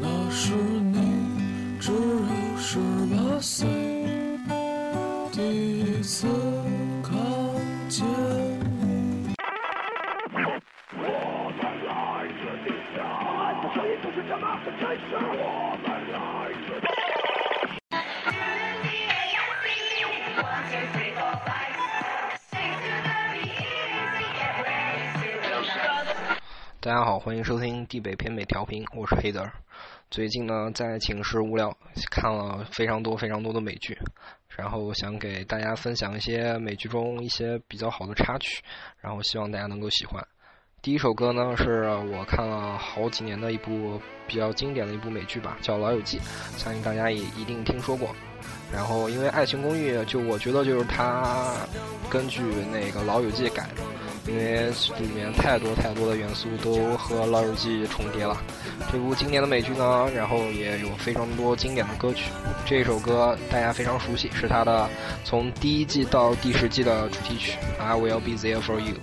那时你只有十八岁，第一次看见你。大家好，欢迎收听地北偏北调频，我是黑德尔。最近呢，在寝室无聊，看了非常多非常多的美剧，然后想给大家分享一些美剧中一些比较好的插曲，然后希望大家能够喜欢。第一首歌呢，是我看了好几年的一部比较经典的一部美剧吧，叫《老友记》，相信大家也一定听说过。然后，因为《爱情公寓》，就我觉得就是它根据那个《老友记》改的。因为里面太多太多的元素都和《老友记》重叠了。这部经典的美剧呢，然后也有非常多经典的歌曲。这首歌大家非常熟悉，是它的从第一季到第十季的主题曲《I Will Be There For You》。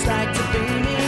it's like to be me.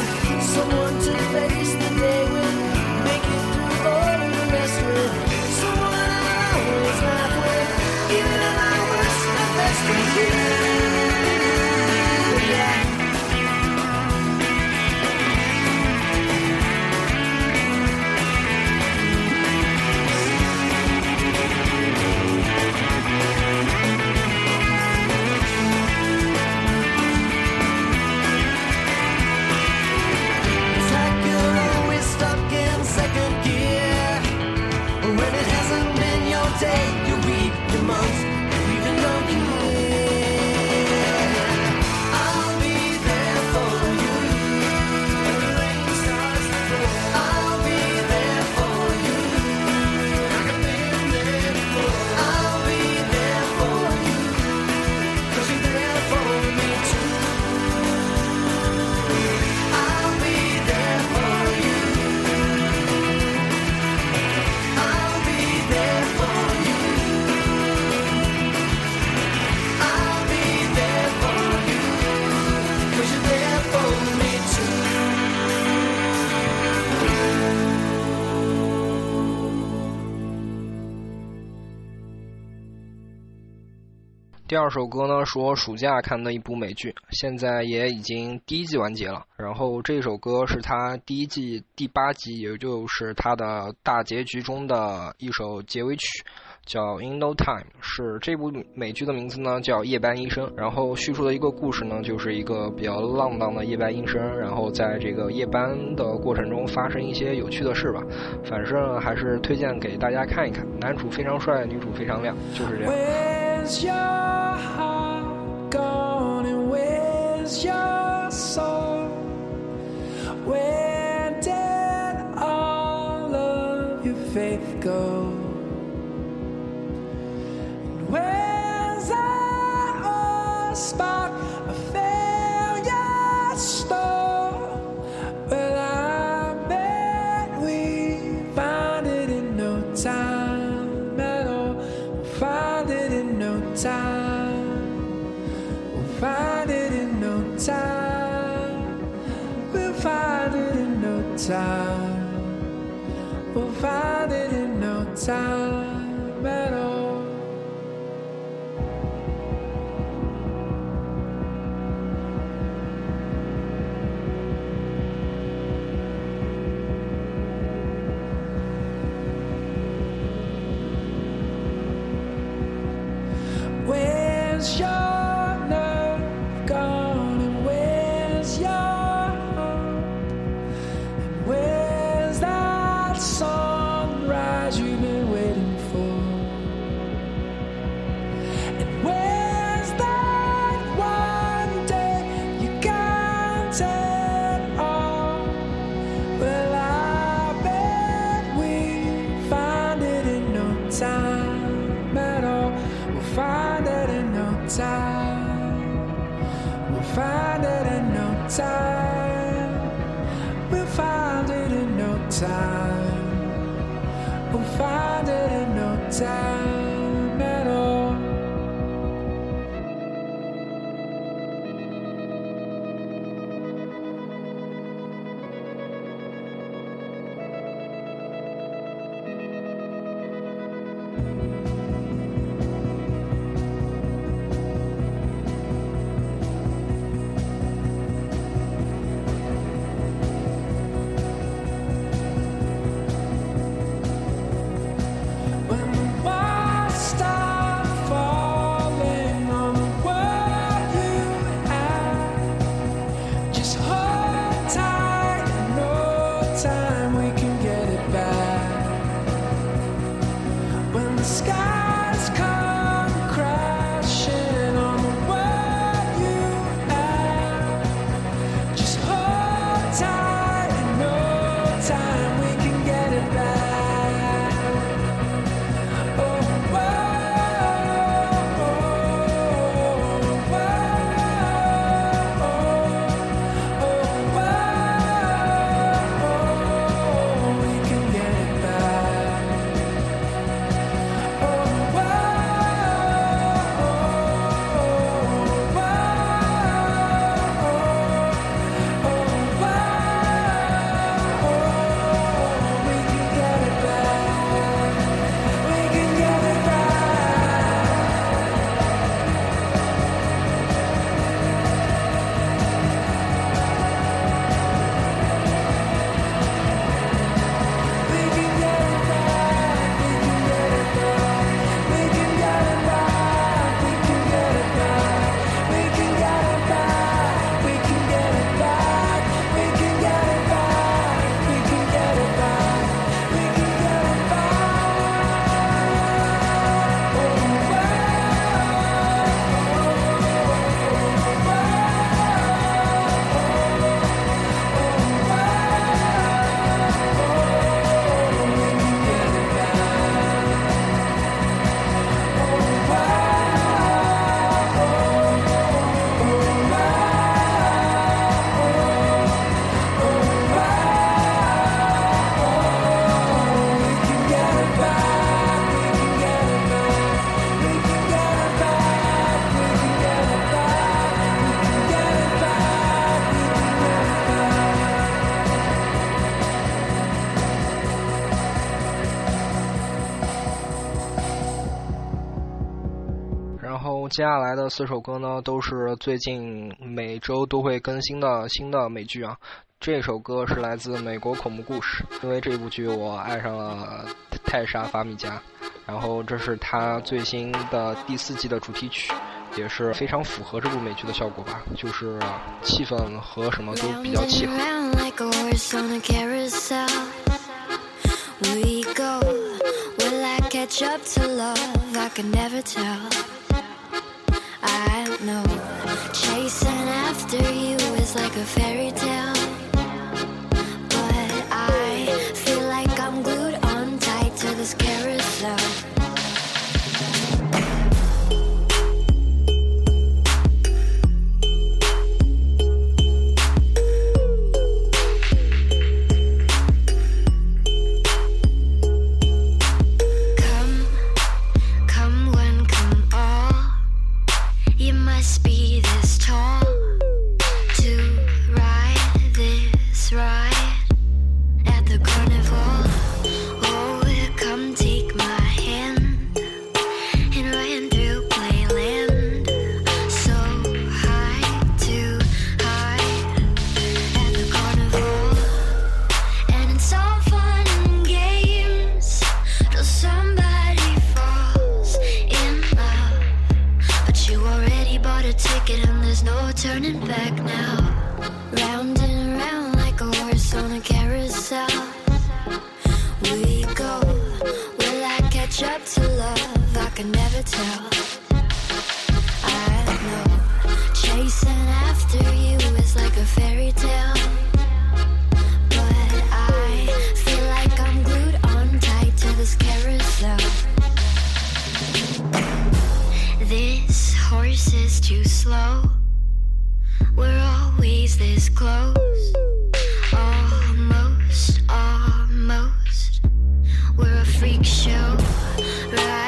二首歌呢，是我暑假看的一部美剧，现在也已经第一季完结了。然后这首歌是他第一季第八集，也就是他的大结局中的一首结尾曲，叫《In No Time》。是这部美剧的名字呢，叫《夜班医生》。然后叙述的一个故事呢，就是一个比较浪荡的夜班医生，然后在这个夜班的过程中发生一些有趣的事吧。反正还是推荐给大家看一看。男主非常帅，女主非常亮，就是这样。Your soul? Where time. We'll find it in no time 接下来的四首歌呢，都是最近每周都会更新的新的美剧啊。这首歌是来自美国恐怖故事，因为这部剧我爱上了泰莎·法米加，然后这是他最新的第四季的主题曲，也是非常符合这部美剧的效果吧，就是气氛和什么都比较契合。I don't know. Chasing after you is like a fairy tale. But I feel like I'm glued on tight to this. No turning back now. This close. Almost, almost. We're a freak show. Right,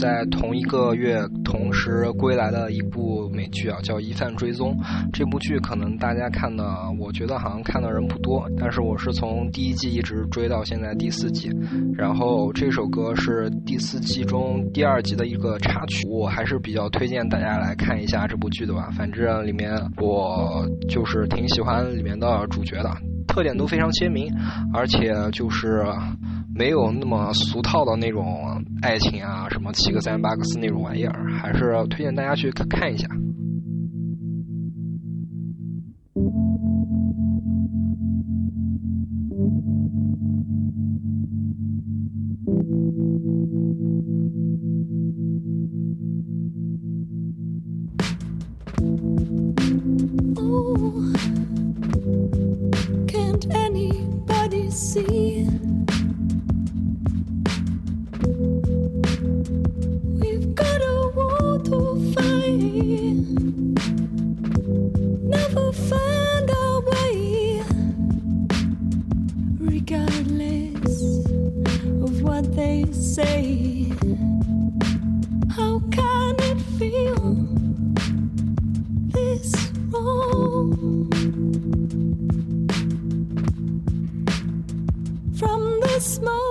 在同一个月同时归来的一部美剧啊，叫《疑犯追踪》。这部剧可能大家看的，我觉得好像看的人不多，但是我是从第一季一直追到现在第四季。然后这首歌是第四季中第二集的一个插曲，我还是比较推荐大家来看一下这部剧的吧。反正里面我就是挺喜欢里面的主角的，特点都非常鲜明，而且就是。没有那么俗套的那种爱情啊，什么七个三八个四那种玩意儿，还是推荐大家去看看一下。Oh, can't anybody see? small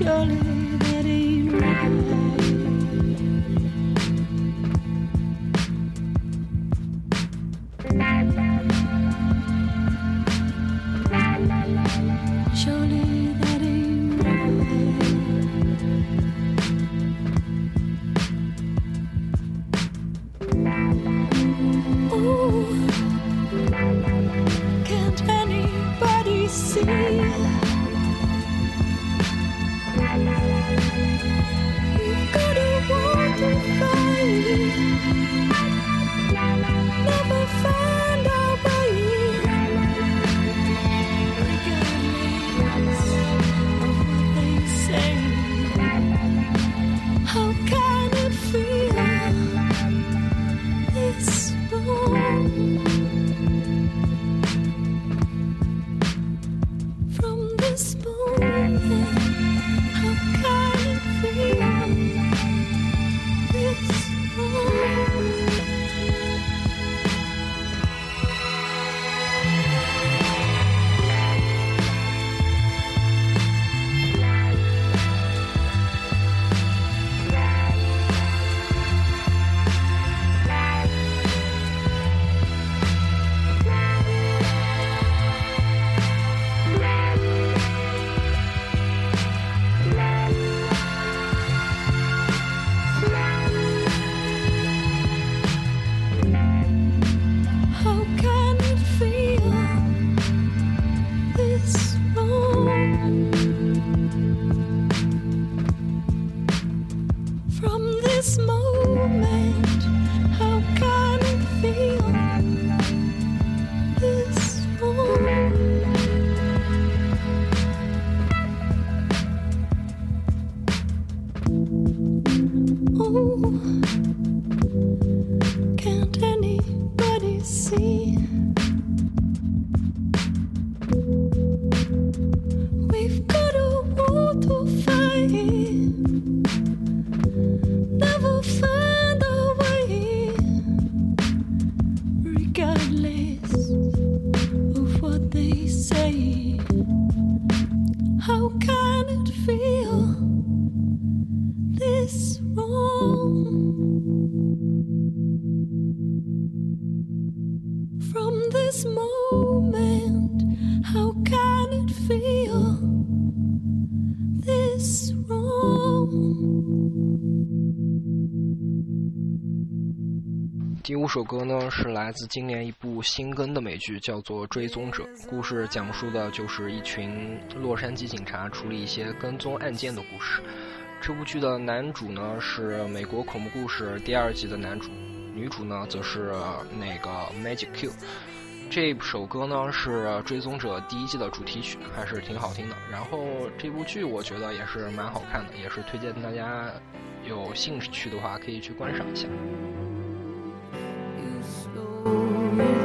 surely that ain't right Okay. 这首歌呢是来自今年一部新更的美剧，叫做《追踪者》。故事讲述的就是一群洛杉矶警察处理一些跟踪案件的故事。这部剧的男主呢是美国恐怖故事第二季的男主，女主呢则是那个 Magic Q。这首歌呢是《追踪者》第一季的主题曲，还是挺好听的。然后这部剧我觉得也是蛮好看的，也是推荐大家有兴趣的话可以去观赏一下。Oh.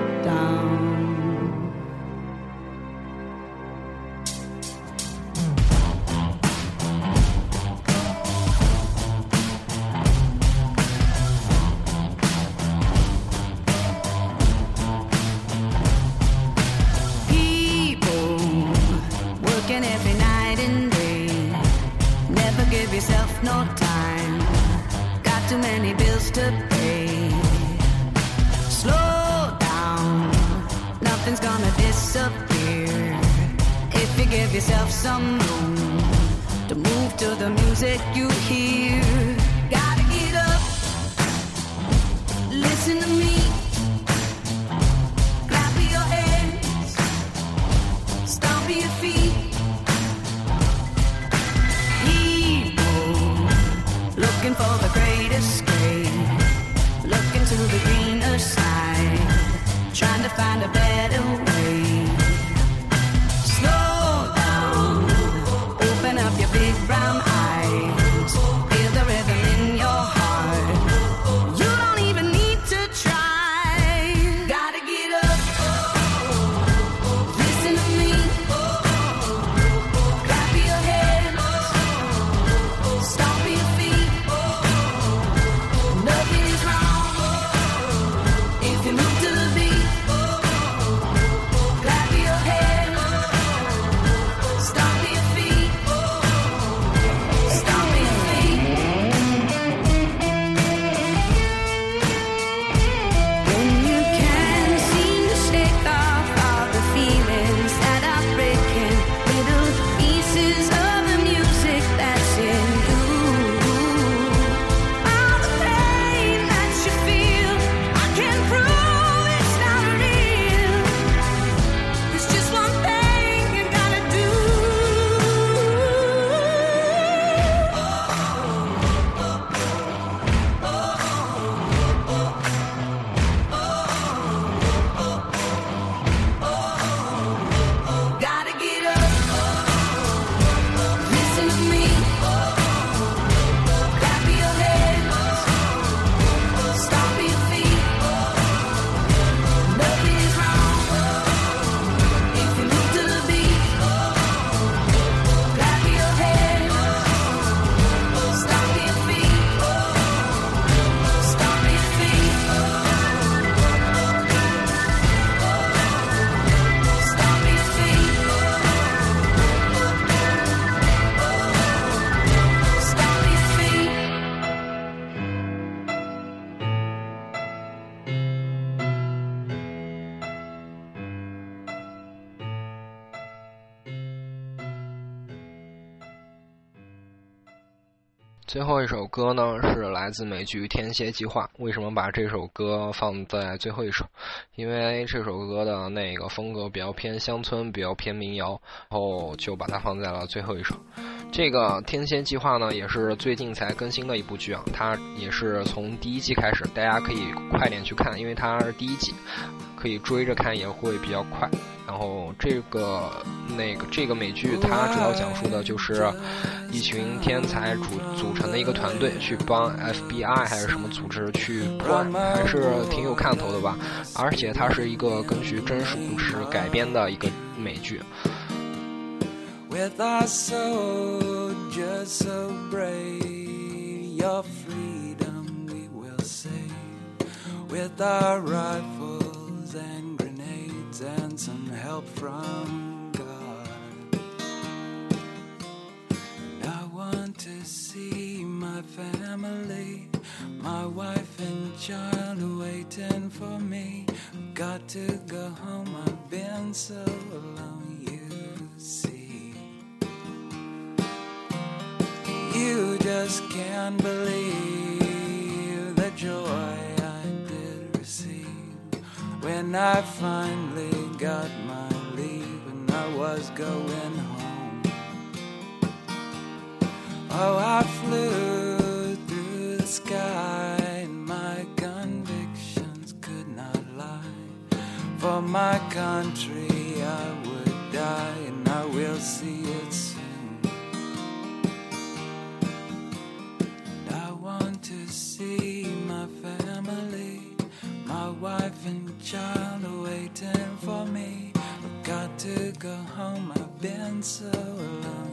Nothing's gonna disappear. If you give yourself some room to move to the music you hear. Gotta get up, listen to me. Clap your hands. Stomp your feet. People looking for find a better way. 最后一首歌呢是来自美剧《天蝎计划》。为什么把这首歌放在最后一首？因为这首歌的那个风格比较偏乡村，比较偏民谣，然后就把它放在了最后一首。这个《天蝎计划》呢，也是最近才更新的一部剧啊，它也是从第一季开始，大家可以快点去看，因为它是第一季，可以追着看，也会比较快。然后这个那个这个美剧，它主要讲述的就是一群天才组组成的一个团队，去帮 FBI 还是什么组织去破案，还是挺有看头的吧。而且它是一个根据真实故事改编的一个美剧。With our soldiers so brave, your freedom we will save. With our rifles and some help from God. And I want to see my family, my wife and child waiting for me. Got to go home, I've been so alone, you see. You just can't believe when I finally got my leave and I was going home. Oh, I flew through the sky and my convictions could not lie. For my country, I would die and I will see it soon. I want to see my family, my wife and child waiting for me. I've got to go home, I've been so long,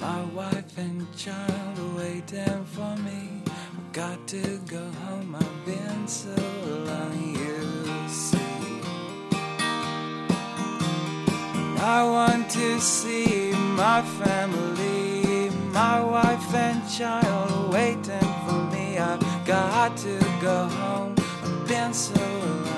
my wife and child are waiting for me. I've got to go home, I've been so long, you see. I want to see my family, my wife and child are waiting for me. I've got to go home, I've been so long,